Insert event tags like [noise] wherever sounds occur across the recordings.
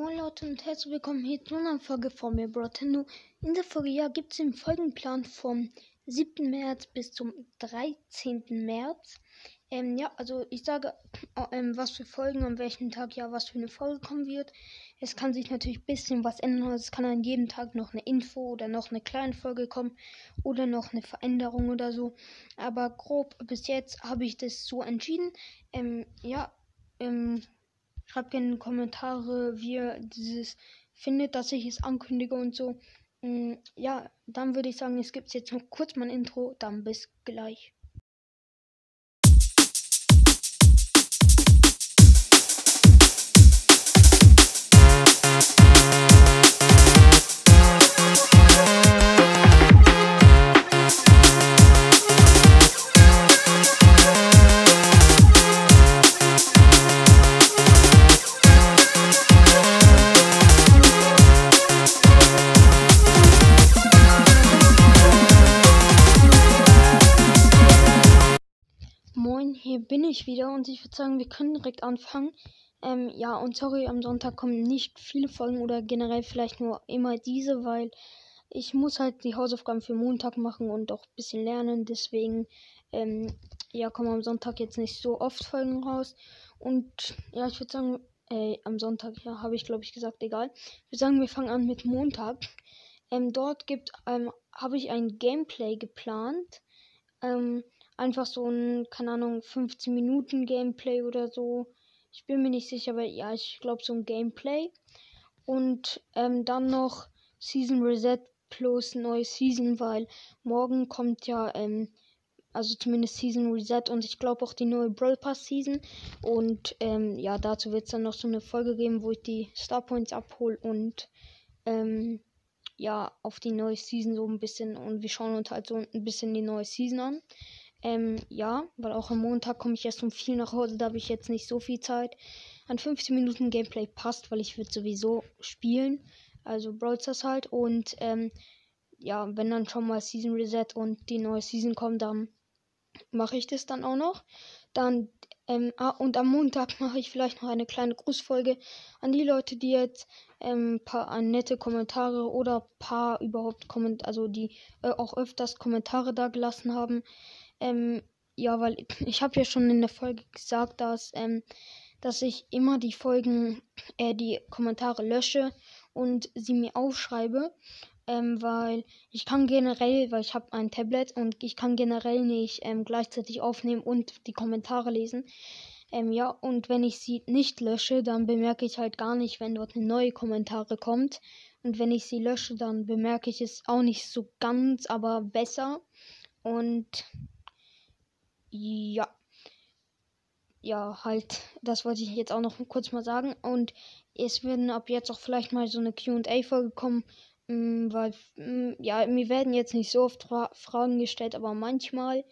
Moin Leute und herzlich willkommen hier zu einer Folge von mir, Brotendo. In der Folge ja, gibt es den Folgenplan vom 7. März bis zum 13. März. Ähm, ja, also ich sage, äh, ähm, was für Folgen, an welchem Tag ja was für eine Folge kommen wird. Es kann sich natürlich ein bisschen was ändern. Also es kann an jedem Tag noch eine Info oder noch eine kleine Folge kommen oder noch eine Veränderung oder so. Aber grob bis jetzt habe ich das so entschieden. Ähm, ja, ähm, Schreibt gerne in die Kommentare, wie ihr dieses findet, dass ich es ankündige und so. Mm, ja, dann würde ich sagen, es gibt jetzt noch kurz mein Intro. Dann bis gleich. Ich wieder und ich würde sagen, wir können direkt anfangen. Ähm, ja, und sorry, am Sonntag kommen nicht viele Folgen oder generell vielleicht nur immer diese, weil ich muss halt die Hausaufgaben für Montag machen und auch ein bisschen lernen. Deswegen, ähm, ja, kommen am Sonntag jetzt nicht so oft Folgen raus. Und ja, ich würde sagen, äh, am Sonntag, ja, habe ich glaube ich gesagt, egal. Würde sagen, wir fangen an mit Montag. Ähm, dort gibt, ähm, habe ich ein Gameplay geplant. Ähm, einfach so ein, keine Ahnung, 15 Minuten Gameplay oder so. Ich bin mir nicht sicher, aber ja, ich glaube so ein Gameplay. Und ähm, dann noch Season Reset plus neue Season, weil morgen kommt ja, ähm, also zumindest Season Reset und ich glaube auch die neue Brawl Pass Season. Und ähm, ja, dazu wird es dann noch so eine Folge geben, wo ich die Star Points abhole und ähm, ja, auf die neue Season so ein bisschen und wir schauen uns halt so ein bisschen die neue Season an. Ähm, ja, weil auch am Montag komme ich erst um viel nach Hause, da habe ich jetzt nicht so viel Zeit. An 15 Minuten Gameplay passt, weil ich würde sowieso spielen. Also Brawl Stars halt. Und ähm, ja, wenn dann schon mal Season Reset und die neue Season kommt, dann mache ich das dann auch noch. Dann, ähm, ah, und am Montag [laughs] mache ich vielleicht noch eine kleine Grußfolge an die Leute, die jetzt ähm, paar nette Kommentare oder paar überhaupt Komment also die äh, auch öfters Kommentare da gelassen haben. Ähm, ja, weil [clears throat] ich habe ja schon in der Folge gesagt, dass, ähm, dass ich immer die Folgen, äh, die Kommentare lösche und sie mir aufschreibe. Ähm, weil ich kann generell, weil ich habe ein Tablet und ich kann generell nicht ähm, gleichzeitig aufnehmen und die Kommentare lesen. Ähm, ja, und wenn ich sie nicht lösche, dann bemerke ich halt gar nicht, wenn dort eine neue Kommentare kommt. Und wenn ich sie lösche, dann bemerke ich es auch nicht so ganz, aber besser. Und ja. Ja, halt, das wollte ich jetzt auch noch kurz mal sagen. Und es werden ab jetzt auch vielleicht mal so eine QA-Folge kommen, mm, weil, mm, ja, mir werden jetzt nicht so oft Fra Fragen gestellt, aber manchmal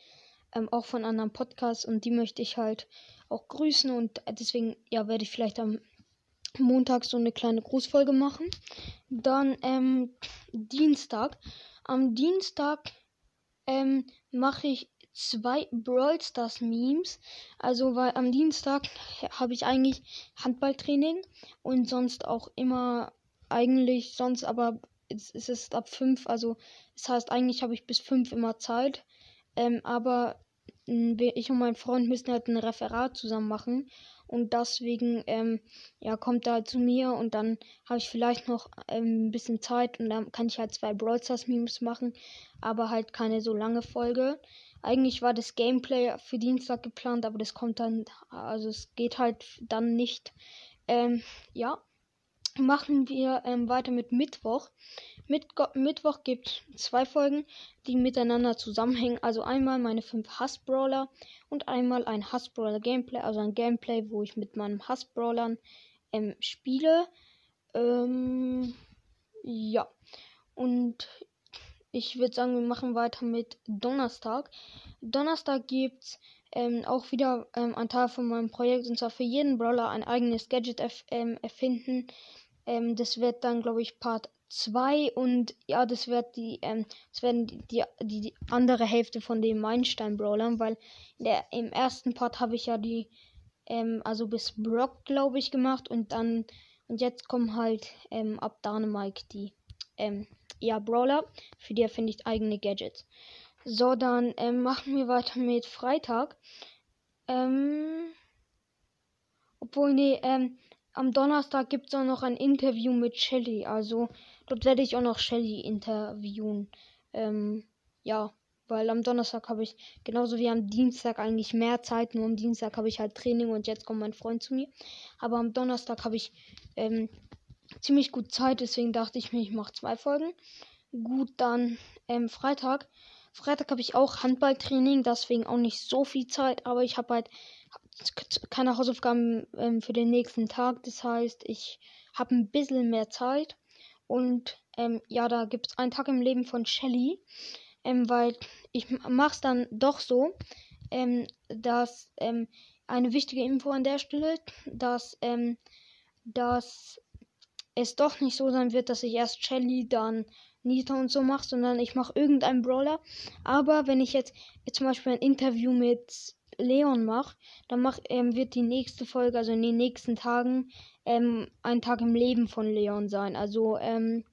ähm, auch von anderen Podcasts und die möchte ich halt auch grüßen und deswegen, ja, werde ich vielleicht am Montag so eine kleine Grußfolge machen. Dann ähm, Dienstag. Am Dienstag ähm, mache ich zwei Brawl Stars Memes. Also, weil am Dienstag habe ich eigentlich Handballtraining und sonst auch immer eigentlich sonst, aber es, es ist ab fünf. Also, das heißt, eigentlich habe ich bis fünf immer Zeit. Ähm, aber ich und mein Freund müssen halt ein Referat zusammen machen. Und deswegen, ähm, ja, kommt er zu mir und dann habe ich vielleicht noch ähm, ein bisschen Zeit und dann kann ich halt zwei Brawl Stars Memes machen, aber halt keine so lange Folge. Eigentlich war das Gameplay für Dienstag geplant, aber das kommt dann, also es geht halt dann nicht. Ähm, ja, machen wir ähm, weiter mit Mittwoch. Mit Mittwoch gibt zwei Folgen, die miteinander zusammenhängen. Also einmal meine fünf Hassbrawler und einmal ein Hassbrawler Gameplay, also ein Gameplay, wo ich mit meinen Hassbrawlern ähm, spiele. Ähm, ja. Und ich würde sagen, wir machen weiter mit Donnerstag. Donnerstag gibt's ähm, auch wieder ähm, ein Teil von meinem Projekt und zwar für jeden Brawler ein eigenes Gadget erf ähm, erfinden. Ähm, das wird dann, glaube ich, Part 2 und ja, das wird die, ähm, das werden die, die, die andere Hälfte von den Meilenstein-Brawlern, weil der, im ersten Part habe ich ja die, ähm, also bis Brock, glaube ich, gemacht und dann Und jetzt kommen halt ab Dynamite die ja, Brawler. Für die finde ich eigene Gadgets. So, dann ähm, machen wir weiter mit Freitag. Ähm, obwohl, nee, ähm, am Donnerstag gibt es auch noch ein Interview mit Shelly. Also, dort werde ich auch noch Shelly interviewen. Ähm, ja, weil am Donnerstag habe ich genauso wie am Dienstag eigentlich mehr Zeit. Nur am Dienstag habe ich halt Training und jetzt kommt mein Freund zu mir. Aber am Donnerstag habe ich ähm, ziemlich gut Zeit, deswegen dachte ich mir, ich mache zwei Folgen. Gut, dann ähm, Freitag. Freitag habe ich auch Handballtraining, deswegen auch nicht so viel Zeit, aber ich habe halt keine Hausaufgaben ähm, für den nächsten Tag. Das heißt, ich habe ein bisschen mehr Zeit. Und ähm, ja, da gibt es einen Tag im Leben von Shelly. Ähm, weil ich mache es dann doch so, ähm, dass ähm, eine wichtige Info an der Stelle, dass, dass es doch nicht so sein wird, dass ich erst Shelly, dann Nita und so mache, sondern ich mache irgendeinen Brawler. Aber wenn ich jetzt, jetzt zum Beispiel ein Interview mit Leon mache, dann mach, ähm, wird die nächste Folge, also in den nächsten Tagen, ähm, ein Tag im Leben von Leon sein. Also, ähm,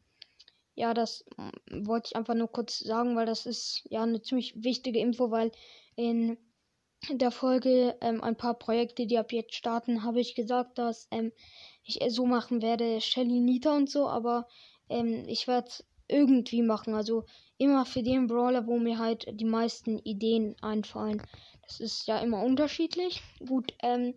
ja, das wollte ich einfach nur kurz sagen, weil das ist ja eine ziemlich wichtige Info, weil in der Folge ähm, ein paar Projekte, die ab jetzt starten, habe ich gesagt, dass ähm, ich so machen werde, Shelly, Nita und so, aber ähm, ich werde irgendwie machen. Also immer für den Brawler, wo mir halt die meisten Ideen einfallen. Das ist ja immer unterschiedlich. Gut, ähm,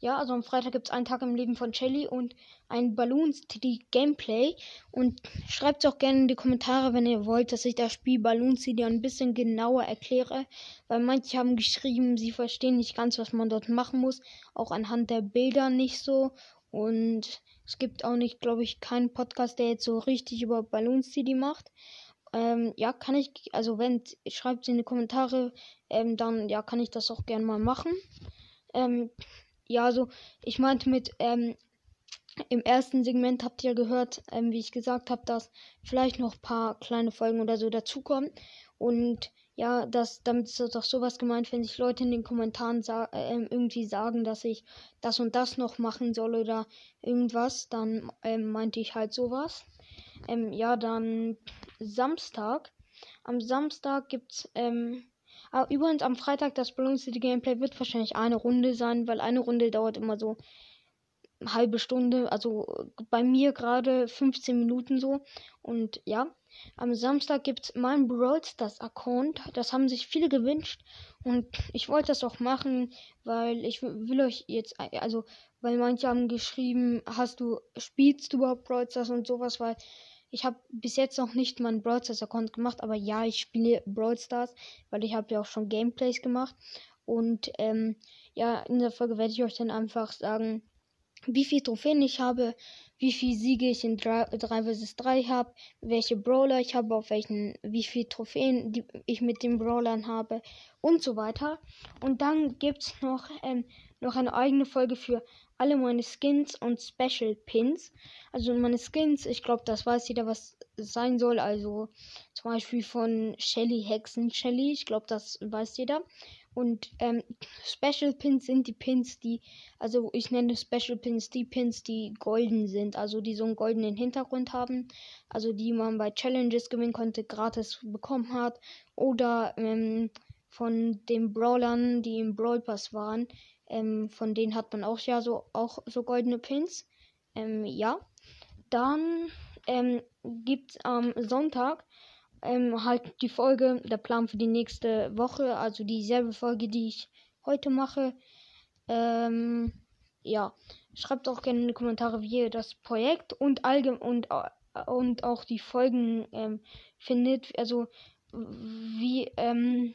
ja, also am Freitag gibt es einen Tag im Leben von Shelly und ein Balloon City Gameplay. Und schreibt es auch gerne in die Kommentare, wenn ihr wollt, dass ich das Spiel Balloon City ein bisschen genauer erkläre. Weil manche haben geschrieben, sie verstehen nicht ganz, was man dort machen muss. Auch anhand der Bilder nicht so. Und es gibt auch nicht, glaube ich, keinen Podcast, der jetzt so richtig über Balloon City macht. Ähm, ja, kann ich, also wenn, schreibt es in die Kommentare, ähm, dann ja, kann ich das auch gerne mal machen. Ähm, ja, also ich meinte mit, ähm, im ersten Segment habt ihr gehört, ähm, wie ich gesagt habe, dass vielleicht noch ein paar kleine Folgen oder so dazukommen. Und ja, das, damit ist doch sowas gemeint, wenn sich Leute in den Kommentaren sa äh, irgendwie sagen, dass ich das und das noch machen soll oder irgendwas, dann ähm, meinte ich halt sowas. Ähm, ja, dann Samstag. Am Samstag gibt's, ähm, ah, übrigens am Freitag das Balloon City Gameplay wird wahrscheinlich eine Runde sein, weil eine Runde dauert immer so eine halbe Stunde, also bei mir gerade 15 Minuten so. Und ja, am Samstag gibt es mein Brawl Stars Account. Das haben sich viele gewünscht. Und ich wollte das auch machen, weil ich will euch jetzt, also, weil manche haben geschrieben, hast du, spielst du überhaupt Brawl Stars und sowas, weil ich habe bis jetzt noch nicht meinen Brawl Stars Account gemacht, aber ja, ich spiele Brawl Stars, weil ich habe ja auch schon Gameplays gemacht. Und ähm, ja, in der Folge werde ich euch dann einfach sagen, wie viel Trophäen ich habe, wie viel Siege ich in 3, vs 3 habe, welche Brawler ich habe, auf welchen, wie viel Trophäen die ich mit den Brawlern habe und so weiter. Und dann gibt es noch, ähm, noch eine eigene Folge für alle meine Skins und Special Pins. Also meine Skins, ich glaube, das weiß jeder, was sein soll. Also zum Beispiel von Shelly Hexen Shelly, ich glaube, das weiß jeder. Und ähm, Special Pins sind die Pins, die, also ich nenne Special Pins die Pins, die golden sind, also die so einen goldenen Hintergrund haben, also die man bei Challenges gewinnen konnte, gratis bekommen hat, oder ähm, von den Brawlern, die im Brawl Pass waren, ähm, von denen hat man auch ja so auch so goldene Pins. Ähm, ja. Dann ähm, gibt es am Sonntag ähm, halt die Folge, der Plan für die nächste Woche, also dieselbe Folge, die ich heute mache. Ähm, ja, schreibt auch gerne in die Kommentare, wie ihr das Projekt und allgemein und, und auch die Folgen ähm, findet. Also wie ähm,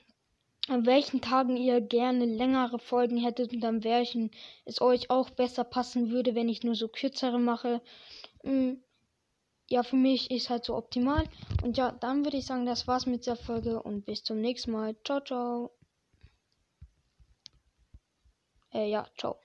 an welchen Tagen ihr gerne längere Folgen hättet und an welchen es euch auch besser passen würde, wenn ich nur so kürzere mache. Hm, ja, für mich ist halt so optimal. Und ja, dann würde ich sagen, das war's mit der Folge und bis zum nächsten Mal. Ciao, ciao. Äh, ja, ciao.